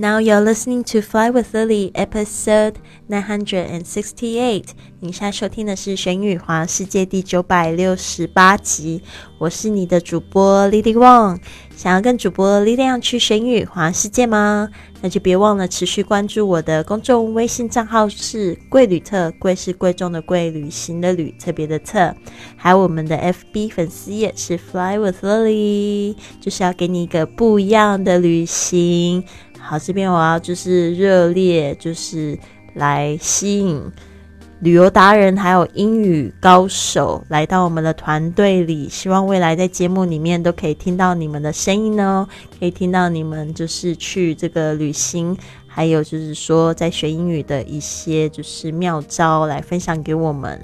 Now you're listening to Fly with Lily, episode nine hundred and sixty-eight。你现在收听的是《玄宇华世界》第九百六十八集。我是你的主播 Lily Wang。想要跟主播 Lily 去玄宇华世界吗？那就别忘了持续关注我的公众微信账号是“贵旅特”，贵是贵重的贵，旅行的旅，特别的特。还有我们的 FB 粉丝页是 Fly with Lily，就是要给你一个不一样的旅行。好，这边我要就是热烈，就是来吸引旅游达人还有英语高手来到我们的团队里，希望未来在节目里面都可以听到你们的声音哦，可以听到你们就是去这个旅行，还有就是说在学英语的一些就是妙招来分享给我们。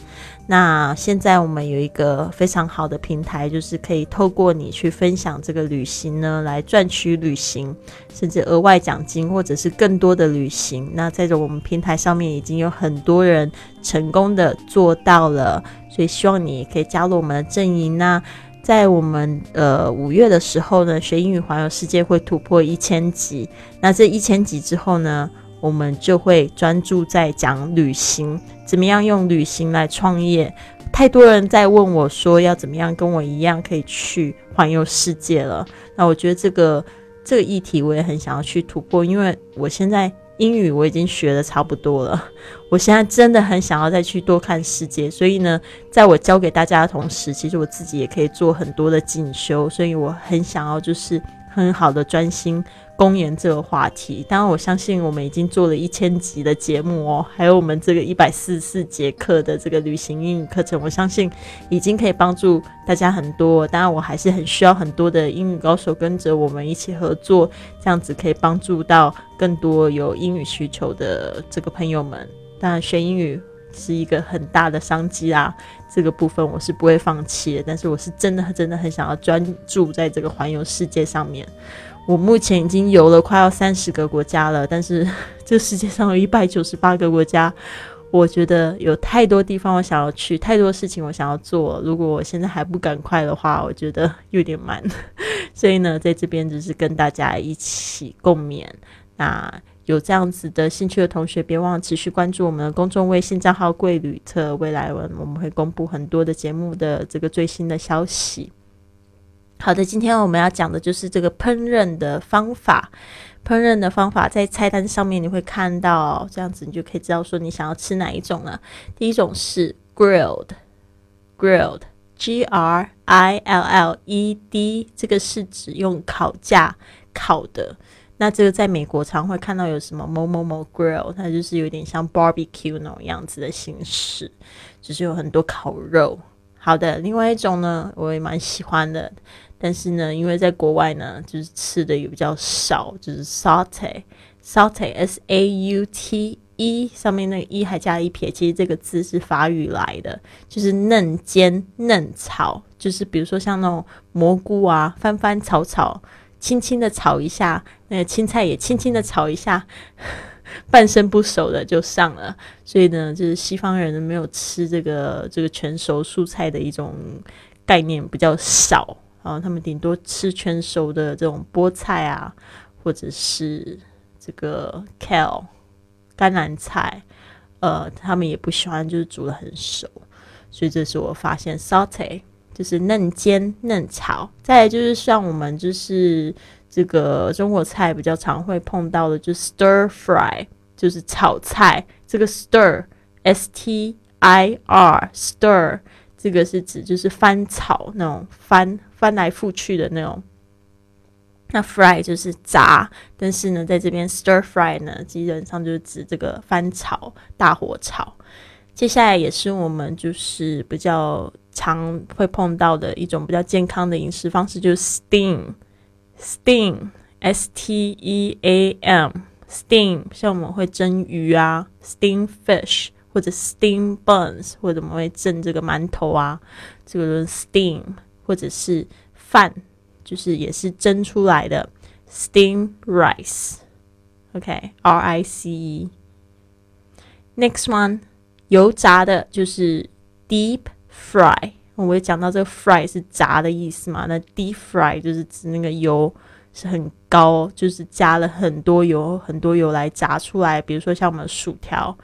那现在我们有一个非常好的平台，就是可以透过你去分享这个旅行呢，来赚取旅行，甚至额外奖金，或者是更多的旅行。那在这我们平台上面已经有很多人成功的做到了，所以希望你也可以加入我们的阵营。那在我们呃五月的时候呢，学英语环游世界会突破一千集。那这一千集之后呢？我们就会专注在讲旅行，怎么样用旅行来创业。太多人在问我说，要怎么样跟我一样可以去环游世界了。那我觉得这个这个议题我也很想要去突破，因为我现在英语我已经学的差不多了，我现在真的很想要再去多看世界。所以呢，在我教给大家的同时，其实我自己也可以做很多的进修。所以我很想要就是很好的专心。公演这个话题，当然我相信我们已经做了一千集的节目哦，还有我们这个一百四十四节课的这个旅行英语课程，我相信已经可以帮助大家很多。当然，我还是很需要很多的英语高手跟着我们一起合作，这样子可以帮助到更多有英语需求的这个朋友们。当然，学英语是一个很大的商机啊，这个部分我是不会放弃的。但是，我是真的真的很想要专注在这个环游世界上面。我目前已经游了快要三十个国家了，但是 这世界上有一百九十八个国家，我觉得有太多地方我想要去，太多事情我想要做。如果我现在还不赶快的话，我觉得有点慢。所以呢，在这边只是跟大家一起共勉。那有这样子的兴趣的同学，别忘了持续关注我们的公众微信账号“贵旅特”，未来文我们会公布很多的节目的这个最新的消息。好的，今天我们要讲的就是这个烹饪的方法。烹饪的方法在菜单上面你会看到，这样子你就可以知道说你想要吃哪一种了。第一种是 grilled，grilled，G R I L L E D，这个是指用烤架烤的。那这个在美国常会看到有什么某某某 grill，它就是有点像 barbecue 那种样子的形式，就是有很多烤肉。好的，另外一种呢，我也蛮喜欢的。但是呢，因为在国外呢，就是吃的也比较少，就是 saute，saute，s a u t e，上面那个 e 还加了一撇，其实这个字是法语来的，就是嫩煎、嫩炒，就是比如说像那种蘑菇啊，翻翻炒炒，轻轻的炒一下，那个青菜也轻轻的炒一下，半生不熟的就上了。所以呢，就是西方人没有吃这个这个全熟蔬菜的一种概念比较少。啊，他们顶多吃全熟的这种菠菜啊，或者是这个 kale 甘蓝菜，呃，他们也不喜欢就是煮的很熟，所以这是我发现 saute 就是嫩煎嫩炒。再来就是像我们就是这个中国菜比较常会碰到的，就是 stir fry，就是炒菜。这个 stir s t i r stir 这个是指就是翻炒那种翻。翻来覆去的那种，那 fry 就是炸，但是呢，在这边 stir fry 呢，基本上就是指这个翻炒、大火炒。接下来也是我们就是比较常会碰到的一种比较健康的饮食方式，就是 steam，steam，s t e a m，steam，像我们会蒸鱼啊，steam fish，或者 steam buns，或者我们会蒸这个馒头啊，这个就是 steam。或者是饭，就是也是蒸出来的 steam rice，OK，R I C E。Next one，油炸的就是 deep fry。我会讲到这个 fry 是炸的意思嘛？那 deep fry 就是指那个油是很高，就是加了很多油，很多油来炸出来。比如说像我们薯条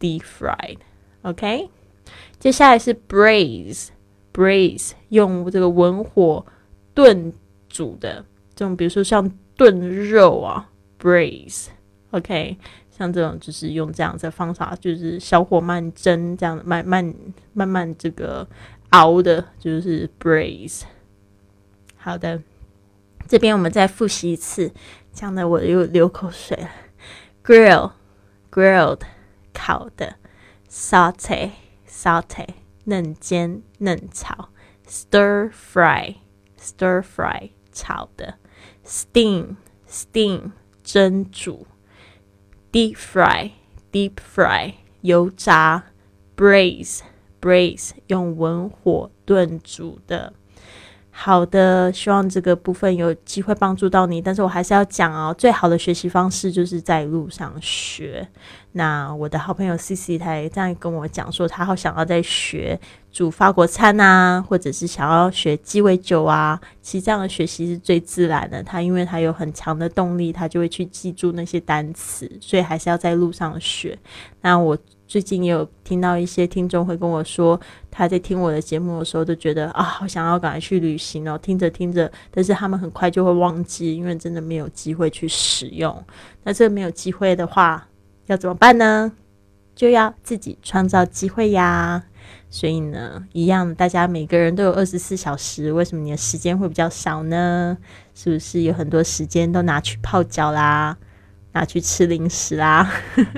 ，deep fried，OK。接下来是 braise，braise 用这个文火炖煮的，这种比如说像炖肉啊，braise，OK。像这种就是用这样的方法，就是小火慢蒸，这样慢慢慢慢这个熬的，就是 braise。好的，这边我们再复习一次，这样的我又流口水了。grill，grilled，烤的；saute，saute，嫩煎、嫩炒；stir fry，stir fry，炒的；steam，steam，蒸煮。Deep fry, deep fry，油炸；braise, braise，用文火炖煮的。好的，希望这个部分有机会帮助到你。但是我还是要讲哦，最好的学习方式就是在路上学。那我的好朋友 C C 他也这样跟我讲说，他好想要在学煮法国餐啊，或者是想要学鸡尾酒啊。其实这样的学习是最自然的。他因为他有很强的动力，他就会去记住那些单词。所以还是要在路上学。那我。最近也有听到一些听众会跟我说，他在听我的节目的时候都觉得啊，好想要赶快去旅行哦。听着听着，但是他们很快就会忘记，因为真的没有机会去使用。那这个没有机会的话，要怎么办呢？就要自己创造机会呀。所以呢，一样，大家每个人都有二十四小时，为什么你的时间会比较少呢？是不是有很多时间都拿去泡脚啦？拿去吃零食啦，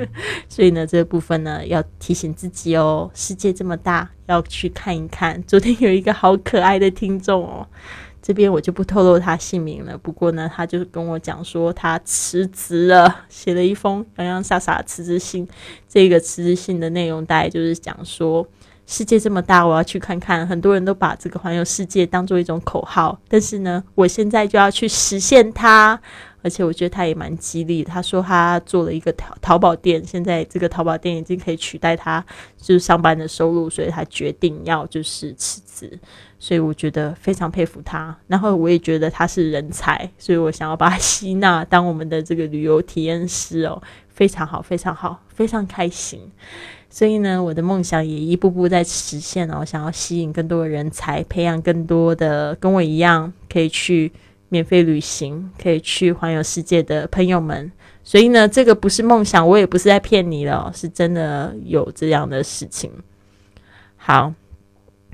所以呢，这个部分呢要提醒自己哦。世界这么大，要去看一看。昨天有一个好可爱的听众哦，这边我就不透露他姓名了。不过呢，他就跟我讲说他辞职了，写了一封洋洋洒洒辞职信。这个辞职信的内容大概就是讲说，世界这么大，我要去看看。很多人都把这个环游世界当做一种口号，但是呢，我现在就要去实现它。而且我觉得他也蛮激励。他说他做了一个淘淘宝店，现在这个淘宝店已经可以取代他就是上班的收入，所以他决定要就是辞职。所以我觉得非常佩服他。然后我也觉得他是人才，所以我想要把他吸纳当我们的这个旅游体验师哦，非常好，非常好，非常开心。所以呢，我的梦想也一步步在实现哦，想要吸引更多的人才，培养更多的跟我一样可以去。免费旅行可以去环游世界的朋友们，所以呢，这个不是梦想，我也不是在骗你了，是真的有这样的事情。好，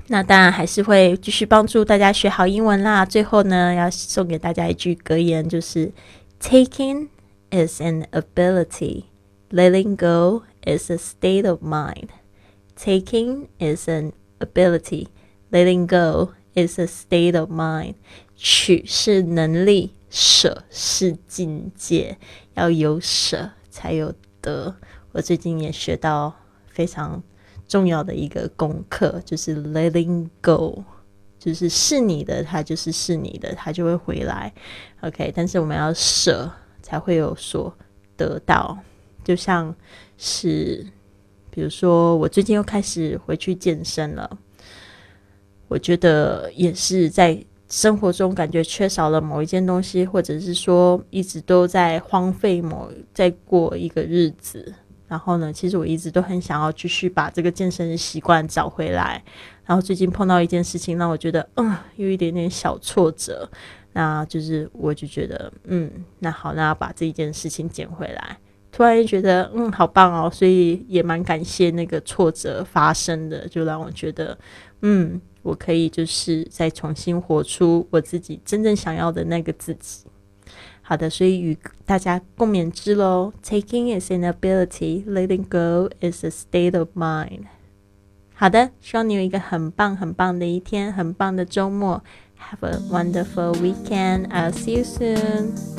那当然还是会继续帮助大家学好英文啦。最后呢，要送给大家一句格言，就是 “Taking is an ability, letting go is a state of mind.” Taking is an ability, letting go is a state of mind. 取是能力，舍是境界，要有舍才有得。我最近也学到非常重要的一个功课，就是 letting go，就是是你的，它就是是你的，它就会回来。OK，但是我们要舍，才会有所得到。就像是，比如说，我最近又开始回去健身了，我觉得也是在。生活中感觉缺少了某一件东西，或者是说一直都在荒废某在过一个日子。然后呢，其实我一直都很想要继续把这个健身的习惯找回来。然后最近碰到一件事情，让我觉得嗯，有一点点小挫折。那就是我就觉得嗯，那好，那要把这一件事情捡回来。突然觉得嗯，好棒哦，所以也蛮感谢那个挫折发生的，就让我觉得嗯。我可以就是再重新活出我自己真正想要的那个自己。好的，所以与大家共勉之喽。Taking is an ability, letting go is a state of mind。好的，希望你有一个很棒很棒的一天，很棒的周末。Have a wonderful weekend. I'll see you soon.